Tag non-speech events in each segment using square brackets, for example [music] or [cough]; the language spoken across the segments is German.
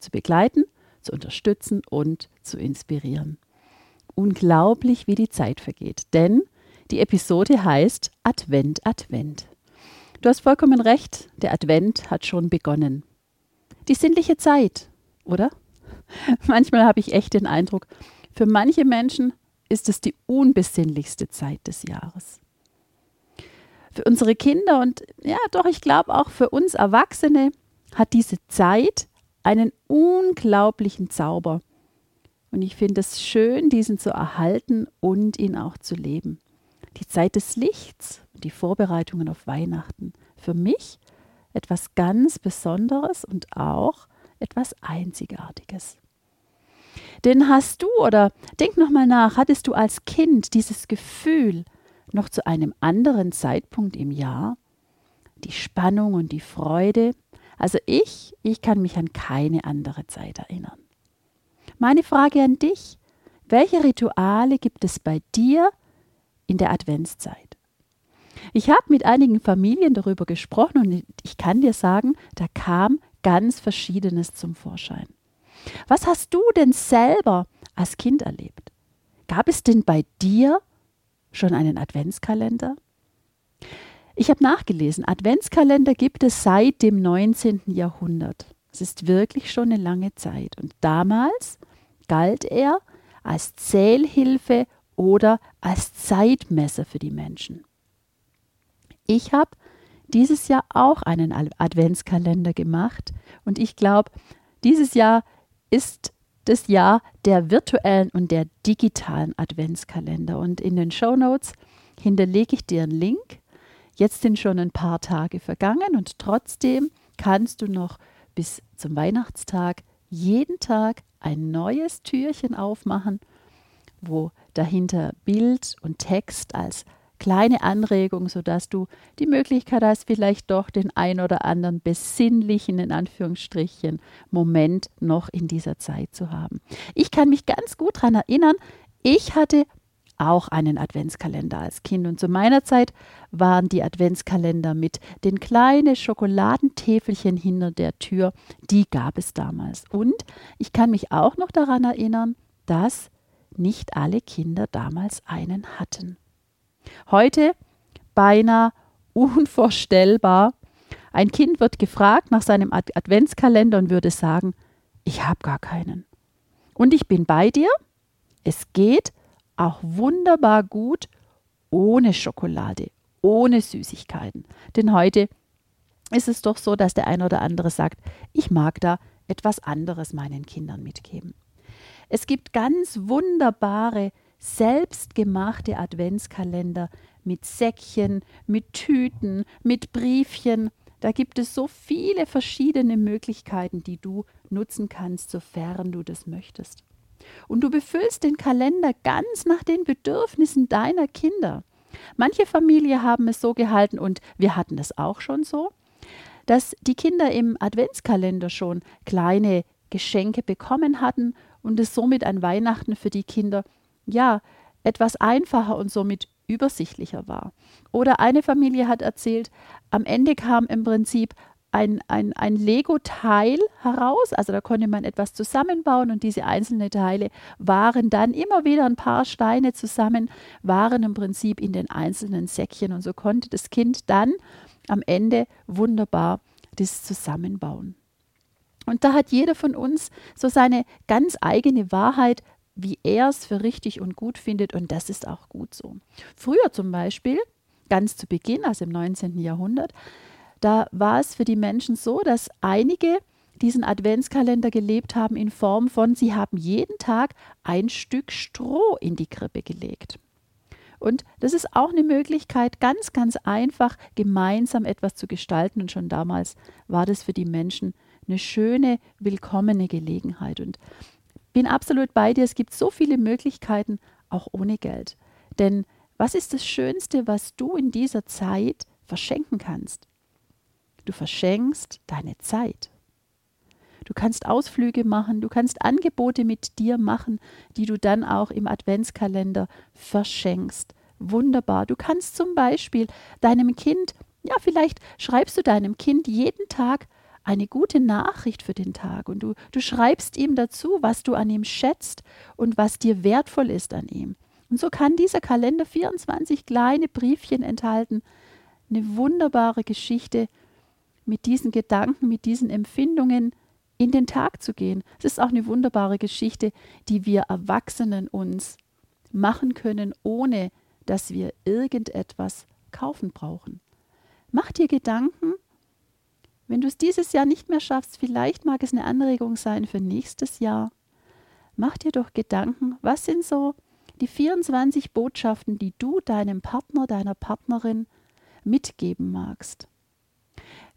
zu begleiten, zu unterstützen und zu inspirieren. Unglaublich, wie die Zeit vergeht, denn die Episode heißt Advent, Advent. Du hast vollkommen recht, der Advent hat schon begonnen. Die sinnliche Zeit, oder? [laughs] Manchmal habe ich echt den Eindruck, für manche Menschen ist es die unbesinnlichste Zeit des Jahres. Für unsere Kinder und ja, doch, ich glaube auch für uns Erwachsene hat diese Zeit einen unglaublichen Zauber. Und ich finde es schön, diesen zu erhalten und ihn auch zu leben. Die Zeit des Lichts, die Vorbereitungen auf Weihnachten. Für mich etwas ganz Besonderes und auch etwas Einzigartiges. Denn hast du oder denk nochmal nach, hattest du als Kind dieses Gefühl noch zu einem anderen Zeitpunkt im Jahr? Die Spannung und die Freude, also ich, ich kann mich an keine andere Zeit erinnern. Meine Frage an dich, welche Rituale gibt es bei dir in der Adventszeit? Ich habe mit einigen Familien darüber gesprochen und ich kann dir sagen, da kam ganz Verschiedenes zum Vorschein. Was hast du denn selber als Kind erlebt? Gab es denn bei dir schon einen Adventskalender? Ich habe nachgelesen, Adventskalender gibt es seit dem 19. Jahrhundert. Es ist wirklich schon eine lange Zeit. Und damals galt er als Zählhilfe oder als Zeitmesser für die Menschen. Ich habe dieses Jahr auch einen Adventskalender gemacht und ich glaube, dieses Jahr ist das Jahr der virtuellen und der digitalen Adventskalender. Und in den Show Notes hinterlege ich dir einen Link Jetzt sind schon ein paar Tage vergangen und trotzdem kannst du noch bis zum Weihnachtstag jeden Tag ein neues Türchen aufmachen, wo dahinter Bild und Text als kleine Anregung, sodass du die Möglichkeit hast, vielleicht doch den ein oder anderen besinnlichen, in Anführungsstrichen, Moment noch in dieser Zeit zu haben. Ich kann mich ganz gut daran erinnern, ich hatte auch einen Adventskalender als Kind. Und zu meiner Zeit waren die Adventskalender mit den kleinen Schokoladentäfelchen hinter der Tür, die gab es damals. Und ich kann mich auch noch daran erinnern, dass nicht alle Kinder damals einen hatten. Heute beinahe unvorstellbar. Ein Kind wird gefragt nach seinem Adventskalender und würde sagen, ich habe gar keinen. Und ich bin bei dir. Es geht auch wunderbar gut ohne Schokolade, ohne Süßigkeiten. Denn heute ist es doch so, dass der eine oder andere sagt, ich mag da etwas anderes meinen Kindern mitgeben. Es gibt ganz wunderbare, selbstgemachte Adventskalender mit Säckchen, mit Tüten, mit Briefchen. Da gibt es so viele verschiedene Möglichkeiten, die du nutzen kannst, sofern du das möchtest. Und du befüllst den Kalender ganz nach den Bedürfnissen deiner Kinder. Manche Familien haben es so gehalten und wir hatten es auch schon so, dass die Kinder im Adventskalender schon kleine Geschenke bekommen hatten und es somit an Weihnachten für die Kinder ja etwas einfacher und somit übersichtlicher war. Oder eine Familie hat erzählt, am Ende kam im Prinzip ein, ein, ein Lego-Teil heraus. Also da konnte man etwas zusammenbauen und diese einzelnen Teile waren dann immer wieder ein paar Steine zusammen, waren im Prinzip in den einzelnen Säckchen und so konnte das Kind dann am Ende wunderbar das zusammenbauen. Und da hat jeder von uns so seine ganz eigene Wahrheit, wie er es für richtig und gut findet und das ist auch gut so. Früher zum Beispiel, ganz zu Beginn, also im 19. Jahrhundert, da war es für die Menschen so, dass einige diesen Adventskalender gelebt haben in Form von, sie haben jeden Tag ein Stück Stroh in die Krippe gelegt. Und das ist auch eine Möglichkeit, ganz, ganz einfach gemeinsam etwas zu gestalten. Und schon damals war das für die Menschen eine schöne, willkommene Gelegenheit. Und bin absolut bei dir, es gibt so viele Möglichkeiten, auch ohne Geld. Denn was ist das Schönste, was du in dieser Zeit verschenken kannst? Du verschenkst deine Zeit. Du kannst Ausflüge machen, du kannst Angebote mit dir machen, die du dann auch im Adventskalender verschenkst. Wunderbar. Du kannst zum Beispiel deinem Kind, ja, vielleicht schreibst du deinem Kind jeden Tag eine gute Nachricht für den Tag und du, du schreibst ihm dazu, was du an ihm schätzt und was dir wertvoll ist an ihm. Und so kann dieser Kalender 24 kleine Briefchen enthalten. Eine wunderbare Geschichte mit diesen Gedanken, mit diesen Empfindungen, in den Tag zu gehen. Es ist auch eine wunderbare Geschichte, die wir Erwachsenen uns machen können, ohne dass wir irgendetwas kaufen brauchen. Mach dir Gedanken, wenn du es dieses Jahr nicht mehr schaffst, vielleicht mag es eine Anregung sein für nächstes Jahr. Mach dir doch Gedanken, was sind so die 24 Botschaften, die du deinem Partner, deiner Partnerin mitgeben magst.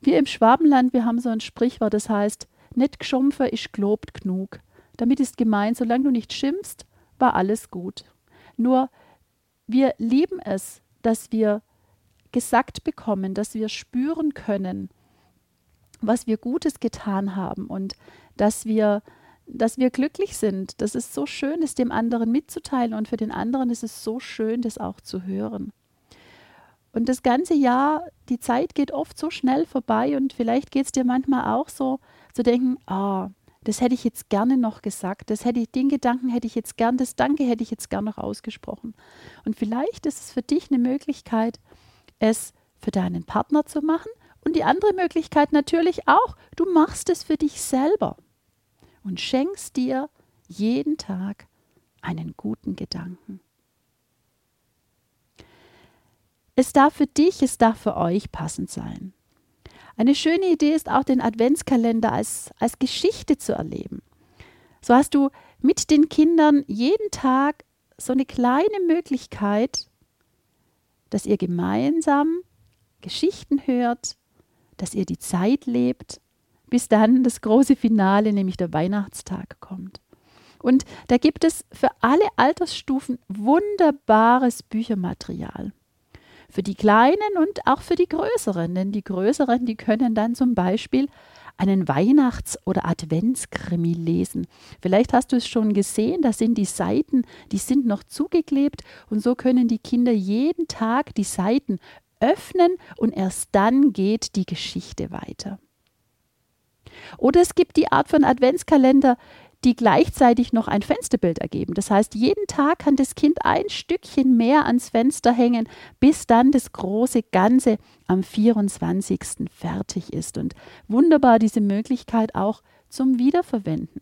Wir im Schwabenland, wir haben so ein Sprichwort, das heißt, nicht geschumpfe ist gelobt genug. Damit ist gemeint, solange du nicht schimpfst, war alles gut. Nur wir lieben es, dass wir gesagt bekommen, dass wir spüren können, was wir Gutes getan haben und dass wir, dass wir glücklich sind. Das ist so schön, es dem anderen mitzuteilen und für den anderen ist es so schön, das auch zu hören. Und das ganze Jahr, die Zeit geht oft so schnell vorbei und vielleicht geht es dir manchmal auch so, zu denken, ah, das hätte ich jetzt gerne noch gesagt, das hätte ich, den Gedanken hätte ich jetzt gern, das Danke hätte ich jetzt gern noch ausgesprochen. Und vielleicht ist es für dich eine Möglichkeit, es für deinen Partner zu machen. Und die andere Möglichkeit natürlich auch, du machst es für dich selber und schenkst dir jeden Tag einen guten Gedanken. Es darf für dich, es darf für euch passend sein. Eine schöne Idee ist auch, den Adventskalender als, als Geschichte zu erleben. So hast du mit den Kindern jeden Tag so eine kleine Möglichkeit, dass ihr gemeinsam Geschichten hört, dass ihr die Zeit lebt, bis dann das große Finale, nämlich der Weihnachtstag, kommt. Und da gibt es für alle Altersstufen wunderbares Büchermaterial für die Kleinen und auch für die Größeren. Denn die Größeren, die können dann zum Beispiel einen Weihnachts- oder Adventskrimi lesen. Vielleicht hast du es schon gesehen, da sind die Seiten, die sind noch zugeklebt und so können die Kinder jeden Tag die Seiten öffnen und erst dann geht die Geschichte weiter. Oder es gibt die Art von Adventskalender, die gleichzeitig noch ein Fensterbild ergeben. Das heißt, jeden Tag kann das Kind ein Stückchen mehr ans Fenster hängen, bis dann das große Ganze am 24. fertig ist. Und wunderbar diese Möglichkeit auch zum Wiederverwenden.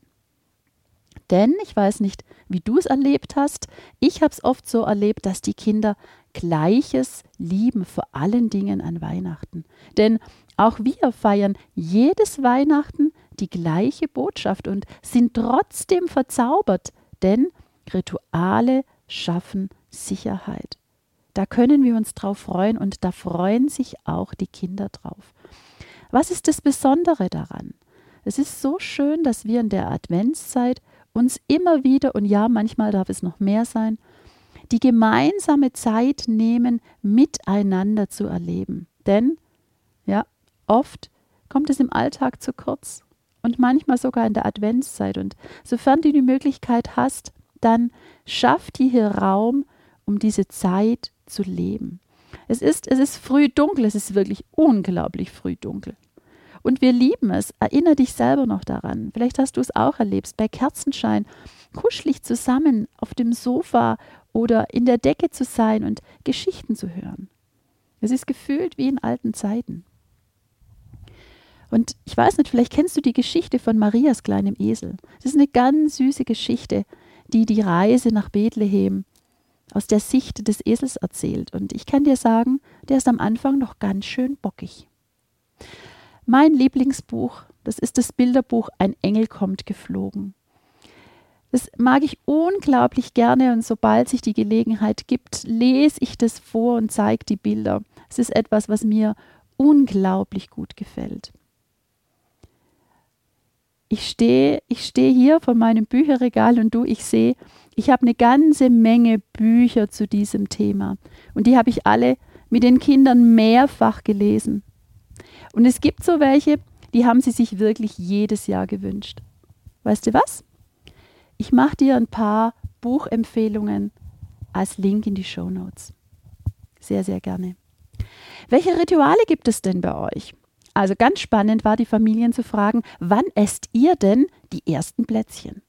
Denn ich weiß nicht, wie du es erlebt hast. Ich habe es oft so erlebt, dass die Kinder Gleiches lieben, vor allen Dingen an Weihnachten. Denn auch wir feiern jedes Weihnachten die gleiche Botschaft und sind trotzdem verzaubert, denn Rituale schaffen Sicherheit. Da können wir uns drauf freuen und da freuen sich auch die Kinder drauf. Was ist das Besondere daran? Es ist so schön, dass wir in der Adventszeit uns immer wieder, und ja, manchmal darf es noch mehr sein, die gemeinsame Zeit nehmen, miteinander zu erleben. Denn, ja, oft kommt es im Alltag zu kurz und manchmal sogar in der Adventszeit. Und sofern du die Möglichkeit hast, dann schaff dir hier Raum, um diese Zeit zu leben. Es ist, es ist früh dunkel, es ist wirklich unglaublich früh dunkel. Und wir lieben es. Erinnere dich selber noch daran. Vielleicht hast du es auch erlebt, bei Kerzenschein kuschelig zusammen auf dem Sofa oder in der Decke zu sein und Geschichten zu hören. Es ist gefühlt wie in alten Zeiten. Und ich weiß nicht, vielleicht kennst du die Geschichte von Marias kleinem Esel. Das ist eine ganz süße Geschichte, die die Reise nach Bethlehem aus der Sicht des Esels erzählt. Und ich kann dir sagen, der ist am Anfang noch ganz schön bockig. Mein Lieblingsbuch, das ist das Bilderbuch Ein Engel kommt geflogen. Das mag ich unglaublich gerne und sobald sich die Gelegenheit gibt, lese ich das vor und zeige die Bilder. Es ist etwas, was mir unglaublich gut gefällt. Ich stehe ich steh hier vor meinem Bücherregal und du, ich sehe, ich habe eine ganze Menge Bücher zu diesem Thema. Und die habe ich alle mit den Kindern mehrfach gelesen. Und es gibt so welche, die haben sie sich wirklich jedes Jahr gewünscht. Weißt du was? Ich mache dir ein paar Buchempfehlungen als Link in die Show Notes. Sehr, sehr gerne. Welche Rituale gibt es denn bei euch? Also ganz spannend war die Familien zu fragen, wann esst ihr denn die ersten Plätzchen?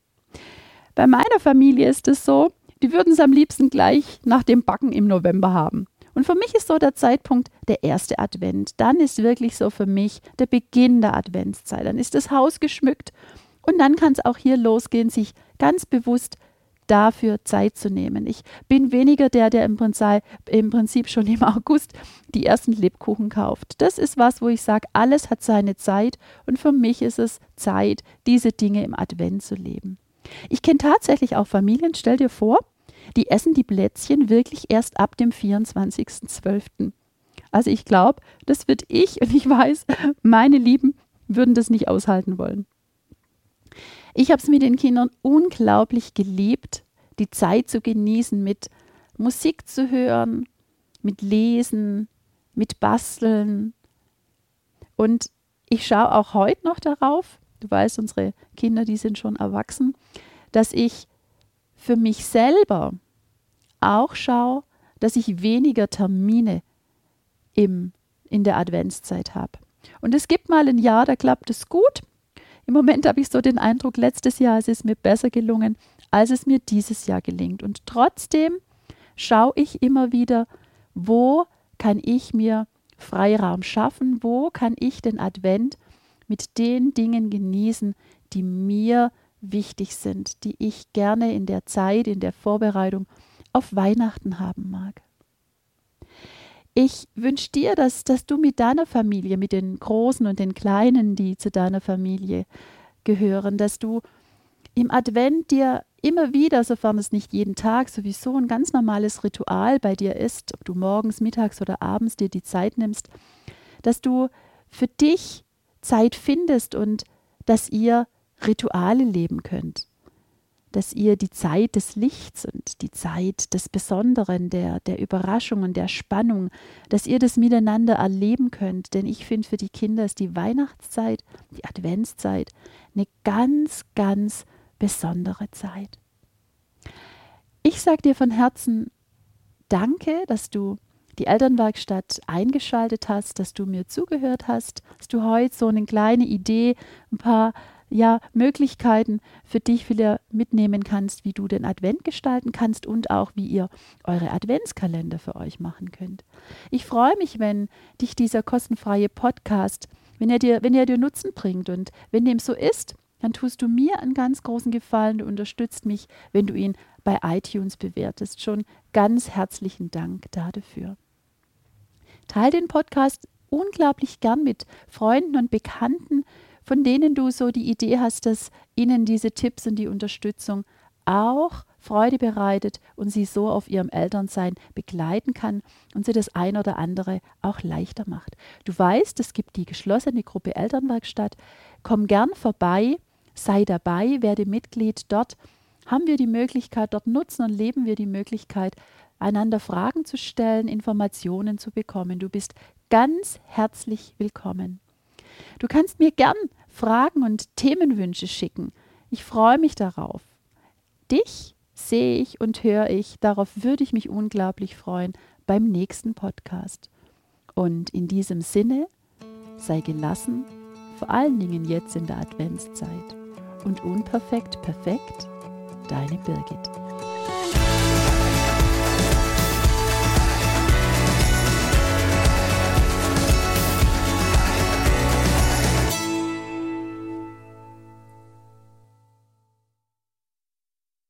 Bei meiner Familie ist es so, die würden es am liebsten gleich nach dem Backen im November haben. Und für mich ist so der Zeitpunkt der erste Advent. Dann ist wirklich so für mich der Beginn der Adventszeit. Dann ist das Haus geschmückt und dann kann es auch hier losgehen, sich ganz bewusst dafür Zeit zu nehmen. Ich bin weniger der, der im Prinzip, schon im August die ersten Lebkuchen kauft. Das ist was, wo ich sage, alles hat seine Zeit und für mich ist es Zeit, diese Dinge im Advent zu leben. Ich kenne tatsächlich auch Familien, stell dir vor, die essen die Plätzchen wirklich erst ab dem 24.12. Also ich glaube, das wird ich und ich weiß, meine Lieben würden das nicht aushalten wollen. Ich habe es mit den Kindern unglaublich geliebt, die Zeit zu genießen, mit Musik zu hören, mit Lesen, mit Basteln. Und ich schaue auch heute noch darauf, du weißt, unsere Kinder, die sind schon erwachsen, dass ich für mich selber auch schaue, dass ich weniger Termine im, in der Adventszeit habe. Und es gibt mal ein Jahr, da klappt es gut im Moment habe ich so den Eindruck, letztes Jahr ist es mir besser gelungen, als es mir dieses Jahr gelingt. Und trotzdem schaue ich immer wieder, wo kann ich mir Freiraum schaffen, wo kann ich den Advent mit den Dingen genießen, die mir wichtig sind, die ich gerne in der Zeit, in der Vorbereitung auf Weihnachten haben mag. Ich wünsche dir, dass, dass du mit deiner Familie, mit den Großen und den Kleinen, die zu deiner Familie gehören, dass du im Advent dir immer wieder, sofern es nicht jeden Tag sowieso ein ganz normales Ritual bei dir ist, ob du morgens, mittags oder abends dir die Zeit nimmst, dass du für dich Zeit findest und dass ihr Rituale leben könnt dass ihr die Zeit des Lichts und die Zeit des Besonderen, der, der Überraschung und der Spannung, dass ihr das miteinander erleben könnt. Denn ich finde, für die Kinder ist die Weihnachtszeit, die Adventszeit eine ganz, ganz besondere Zeit. Ich sage dir von Herzen Danke, dass du die Elternwerkstatt eingeschaltet hast, dass du mir zugehört hast, dass du heute so eine kleine Idee, ein paar ja, Möglichkeiten für dich wieder mitnehmen kannst, wie du den Advent gestalten kannst und auch wie ihr eure Adventskalender für euch machen könnt. Ich freue mich, wenn dich dieser kostenfreie Podcast, wenn er dir, wenn er dir Nutzen bringt und wenn dem so ist, dann tust du mir einen ganz großen Gefallen, du unterstützt mich, wenn du ihn bei iTunes bewertest. Schon ganz herzlichen Dank dafür. Teil den Podcast unglaublich gern mit Freunden und Bekannten, von denen du so die Idee hast, dass ihnen diese Tipps und die Unterstützung auch Freude bereitet und sie so auf ihrem Elternsein begleiten kann und sie das ein oder andere auch leichter macht. Du weißt, es gibt die geschlossene Gruppe Elternwerkstatt. Komm gern vorbei, sei dabei, werde Mitglied. Dort haben wir die Möglichkeit, dort nutzen und leben wir die Möglichkeit, einander Fragen zu stellen, Informationen zu bekommen. Du bist ganz herzlich willkommen. Du kannst mir gern Fragen und Themenwünsche schicken. Ich freue mich darauf. Dich sehe ich und höre ich. Darauf würde ich mich unglaublich freuen beim nächsten Podcast. Und in diesem Sinne, sei gelassen, vor allen Dingen jetzt in der Adventszeit. Und unperfekt perfekt, deine Birgit.